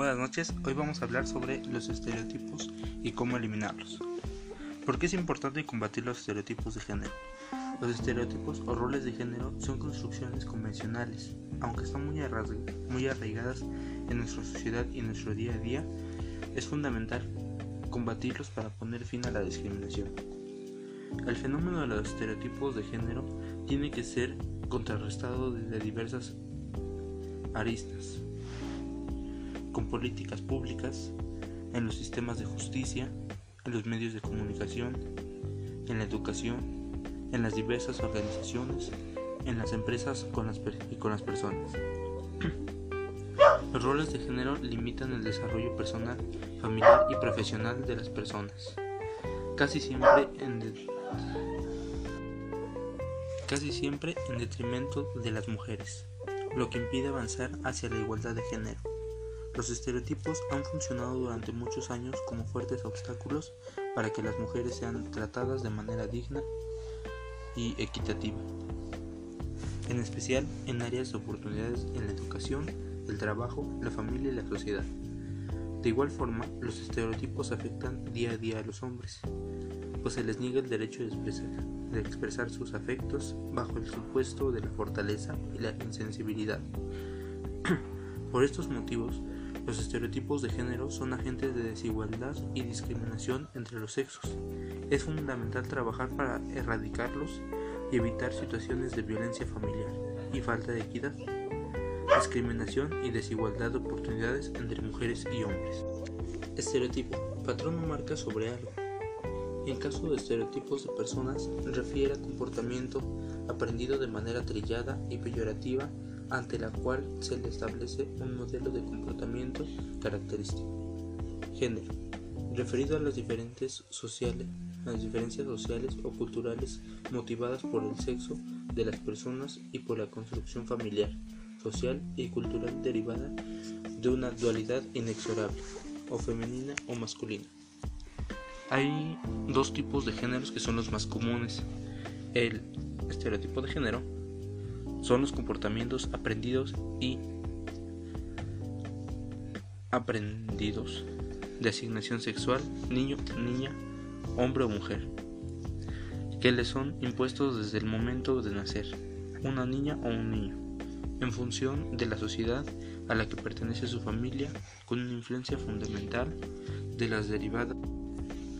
Buenas noches, hoy vamos a hablar sobre los estereotipos y cómo eliminarlos. ¿Por qué es importante combatir los estereotipos de género? Los estereotipos o roles de género son construcciones convencionales, aunque están muy, muy arraigadas en nuestra sociedad y en nuestro día a día, es fundamental combatirlos para poner fin a la discriminación. El fenómeno de los estereotipos de género tiene que ser contrarrestado desde diversas aristas, con políticas públicas, en los sistemas de justicia, en los medios de comunicación, en la educación, en las diversas organizaciones, en las empresas con las y con las personas. Los roles de género limitan el desarrollo personal, familiar y profesional de las personas, casi siempre en, casi siempre en detrimento de las mujeres, lo que impide avanzar hacia la igualdad de género. Los estereotipos han funcionado durante muchos años como fuertes obstáculos para que las mujeres sean tratadas de manera digna y equitativa, en especial en áreas de oportunidades en la educación, el trabajo, la familia y la sociedad. De igual forma, los estereotipos afectan día a día a los hombres, pues se les niega el derecho de expresar, sus afectos bajo el supuesto de la fortaleza y la insensibilidad. Por estos motivos, los estereotipos de género son agentes de desigualdad y discriminación entre los sexos. Es fundamental trabajar para erradicarlos y evitar situaciones de violencia familiar y falta de equidad, discriminación y desigualdad de oportunidades entre mujeres y hombres. Estereotipo. Patrón o marca sobre algo. En caso de estereotipos de personas, refiere a comportamiento aprendido de manera trillada y peyorativa ante la cual se le establece un modelo de comportamiento característico. Género. Referido a las diferentes sociales, las diferencias sociales o culturales motivadas por el sexo de las personas y por la construcción familiar, social y cultural derivada de una dualidad inexorable, o femenina o masculina. Hay dos tipos de géneros que son los más comunes. El estereotipo de género son los comportamientos aprendidos y aprendidos de asignación sexual, niño, niña, hombre o mujer, que le son impuestos desde el momento de nacer, una niña o un niño, en función de la sociedad a la que pertenece su familia, con una influencia fundamental de las derivadas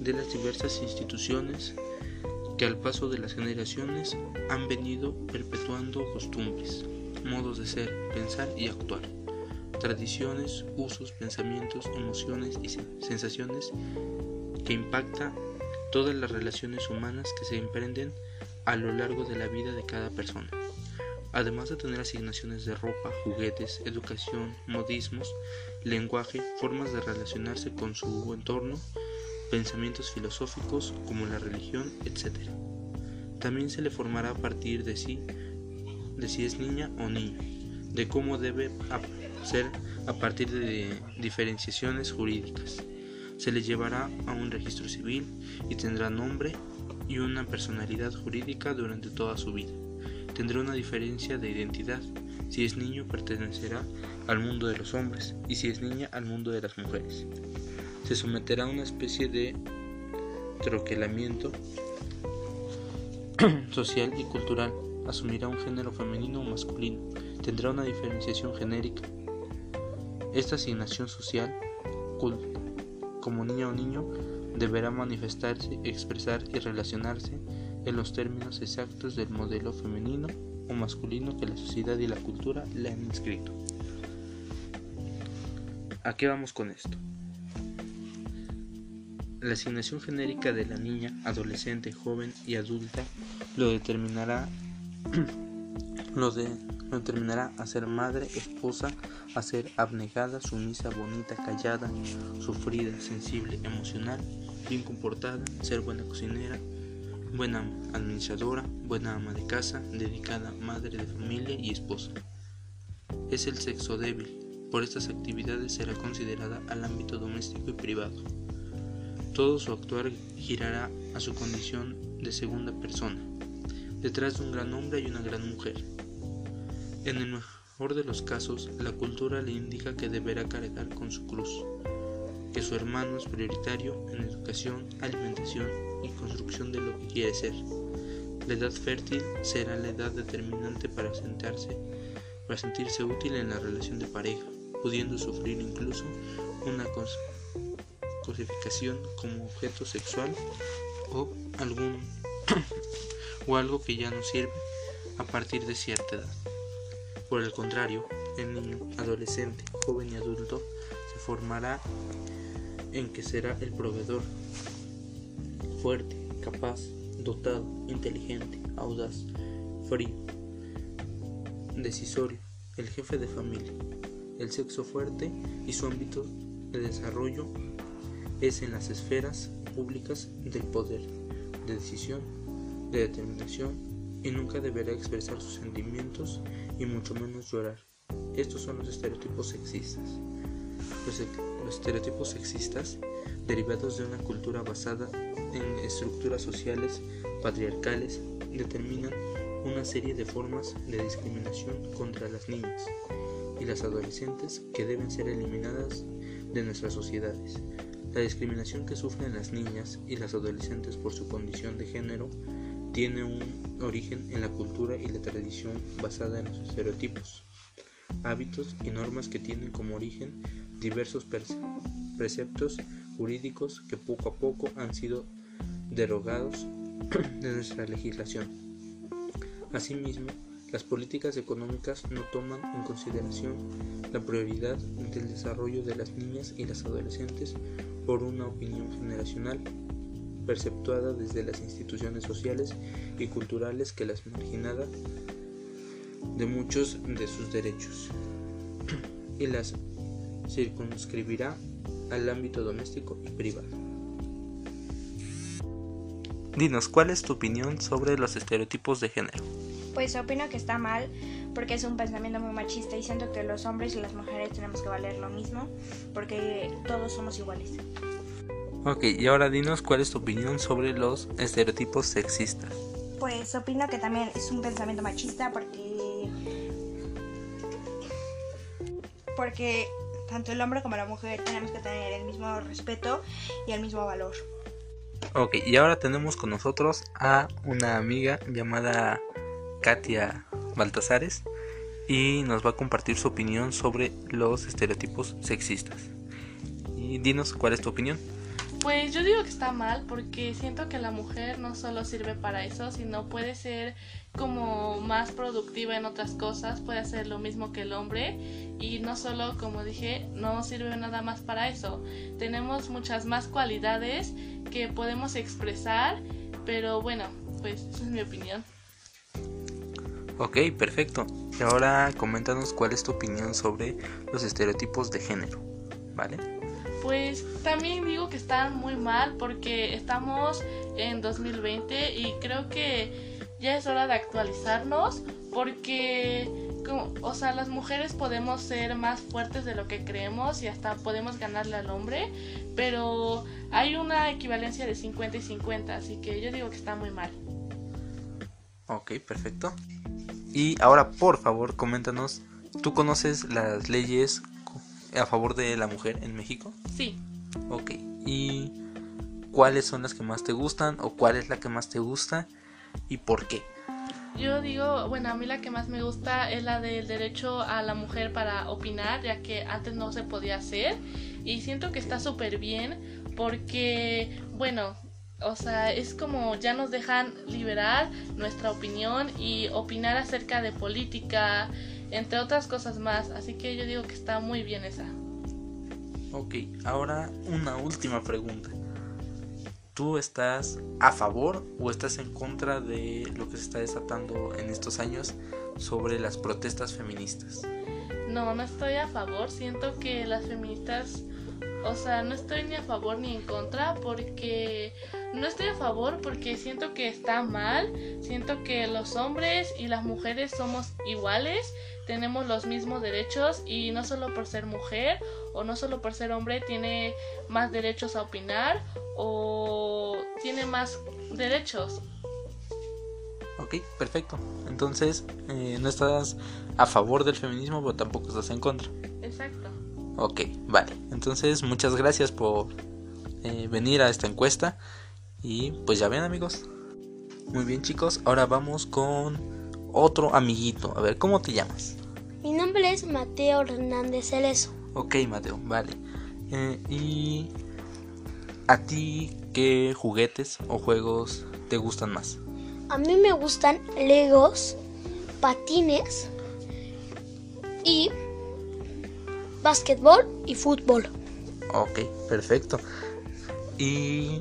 de las diversas instituciones que al paso de las generaciones han venido perpetuando costumbres, modos de ser, pensar y actuar, tradiciones, usos, pensamientos, emociones y sensaciones que impactan todas las relaciones humanas que se emprenden a lo largo de la vida de cada persona. Además de tener asignaciones de ropa, juguetes, educación, modismos, lenguaje, formas de relacionarse con su entorno, pensamientos filosóficos como la religión, etc. También se le formará a partir de sí, de si es niña o niño, de cómo debe ser a partir de diferenciaciones jurídicas. Se le llevará a un registro civil y tendrá nombre y una personalidad jurídica durante toda su vida. Tendrá una diferencia de identidad. Si es niño pertenecerá al mundo de los hombres y si es niña al mundo de las mujeres se someterá a una especie de troquelamiento social y cultural, asumirá un género femenino o masculino, tendrá una diferenciación genérica. Esta asignación social, como niña o niño, deberá manifestarse, expresar y relacionarse en los términos exactos del modelo femenino o masculino que la sociedad y la cultura le han inscrito. ¿A qué vamos con esto? La asignación genérica de la niña, adolescente, joven y adulta lo determinará lo, determinará a ser madre, esposa, a ser abnegada, sumisa, bonita, callada, sufrida, sensible, emocional, bien comportada, ser buena cocinera, buena administradora, buena ama de casa, dedicada, madre de familia y esposa. Es el sexo débil. Por estas actividades será considerada al ámbito doméstico y privado. Todo su actuar girará a su condición de segunda persona. Detrás de un gran hombre hay una gran mujer. En el mejor de los casos, la cultura le indica que deberá cargar con su cruz, que su hermano es prioritario en educación, alimentación y construcción de lo que quiere ser. La edad fértil será la edad determinante para sentarse, para sentirse útil en la relación de pareja, pudiendo sufrir incluso una cosificación como objeto sexual o algún o algo que ya no sirve a partir de cierta edad. Por el contrario, el niño, adolescente, joven y adulto se formará en que será el proveedor, fuerte, capaz, dotado, inteligente, audaz, frío, decisorio, el jefe de familia. El sexo fuerte y su ámbito de desarrollo es en las esferas públicas del poder, de decisión, de determinación y nunca deberá expresar sus sentimientos y mucho menos llorar. Estos son los estereotipos sexistas. Los, los, estereotipos sexistas, derivados de una cultura basada en estructuras sociales patriarcales, determinan una serie de formas de discriminación contra las niñas y las adolescentes que deben ser eliminadas de nuestras sociedades. La discriminación que sufren las niñas y las adolescentes por su condición de género tiene un origen en la cultura y la tradición basada en los estereotipos, hábitos y normas que tienen como origen diversos preceptos jurídicos que poco a poco han sido derogados de nuestra legislación. Asimismo, las políticas económicas no toman en consideración la prioridad del desarrollo de las niñas y las adolescentes por una opinión generacional perceptuada desde las instituciones sociales y culturales que las marginada de muchos de sus derechos y las circunscribirá al ámbito doméstico y privado. Dinos, ¿cuál es tu opinión sobre los estereotipos de género? Pues opino que está mal porque es un pensamiento muy machista y siento que los hombres y las mujeres tenemos que valer lo mismo porque todos somos iguales. Ok, y ahora dinos cuál es tu opinión sobre los estereotipos sexistas. Pues opino que también es un pensamiento machista porque porque tanto el hombre como la mujer tenemos que tener el mismo respeto y el mismo valor. Ok, y ahora tenemos con nosotros a una amiga llamada Katia Baltasares y nos va a compartir su opinión sobre los estereotipos sexistas. Y dinos cuál es tu opinión. Pues yo digo que está mal porque siento que la mujer no solo sirve para eso, sino puede ser como más productiva en otras cosas, puede hacer lo mismo que el hombre y no solo, como dije, no sirve nada más para eso. Tenemos muchas más cualidades que podemos expresar, pero bueno, pues esa es mi opinión. Ok, perfecto. Y ahora coméntanos cuál es tu opinión sobre los estereotipos de género, ¿vale? Pues también digo que están muy mal porque estamos en 2020 y creo que ya es hora de actualizarnos porque o sea, las mujeres podemos ser más fuertes de lo que creemos y hasta podemos ganarle al hombre, pero hay una equivalencia de 50 y 50, así que yo digo que está muy mal. Ok, perfecto. Y ahora, por favor, coméntanos, ¿tú conoces las leyes a favor de la mujer en México? Sí. Ok. ¿Y cuáles son las que más te gustan o cuál es la que más te gusta y por qué? Yo digo, bueno, a mí la que más me gusta es la del derecho a la mujer para opinar, ya que antes no se podía hacer. Y siento que está súper bien porque, bueno, o sea, es como ya nos dejan liberar nuestra opinión y opinar acerca de política, entre otras cosas más. Así que yo digo que está muy bien esa. Ok, ahora una última pregunta. ¿Tú estás a favor o estás en contra de lo que se está desatando en estos años sobre las protestas feministas? No, no estoy a favor. Siento que las feministas, o sea, no estoy ni a favor ni en contra porque no estoy a favor porque siento que está mal. Siento que los hombres y las mujeres somos iguales tenemos los mismos derechos y no solo por ser mujer o no solo por ser hombre tiene más derechos a opinar o tiene más derechos. Ok, perfecto. Entonces, eh, no estás a favor del feminismo, pero tampoco estás en contra. Exacto. Ok, vale. Entonces, muchas gracias por eh, venir a esta encuesta. Y pues ya ven amigos. Muy bien chicos, ahora vamos con otro amiguito. A ver, ¿cómo te llamas? Mi nombre es Mateo Hernández Cerezo. Ok, Mateo, vale. Eh, ¿Y a ti qué juguetes o juegos te gustan más? A mí me gustan legos, patines y básquetbol y fútbol. Ok, perfecto. Y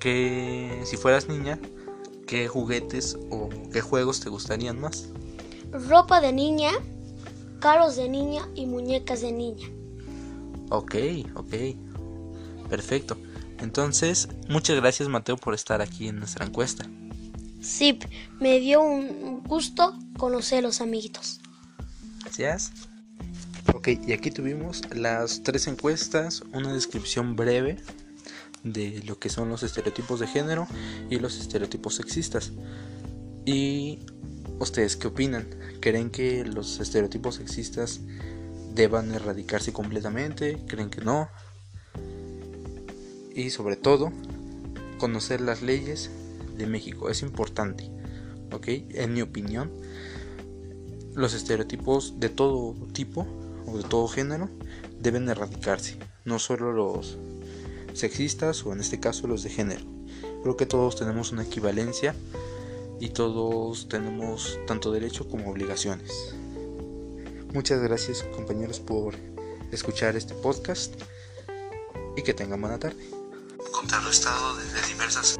que si fueras niña, ¿qué juguetes o qué juegos te gustarían más? Ropa de niña, carros de niña y muñecas de niña. Ok, ok. Perfecto. Entonces, muchas gracias Mateo por estar aquí en nuestra encuesta. Sí, me dio un gusto conocer a los amiguitos. Gracias. Ok, y aquí tuvimos las tres encuestas, una descripción breve de lo que son los estereotipos de género y los estereotipos sexistas. ¿Y ustedes qué opinan? ¿Creen que los estereotipos sexistas deban erradicarse completamente? ¿Creen que no? Y sobre todo, conocer las leyes de México es importante. ¿Ok? En mi opinión, los estereotipos de todo tipo o de todo género deben erradicarse. No solo los sexistas o en este caso los de género. Creo que todos tenemos una equivalencia y todos tenemos tanto derecho como obligaciones. Muchas gracias compañeros por escuchar este podcast y que tengan buena tarde. Contrarrestado desde diversas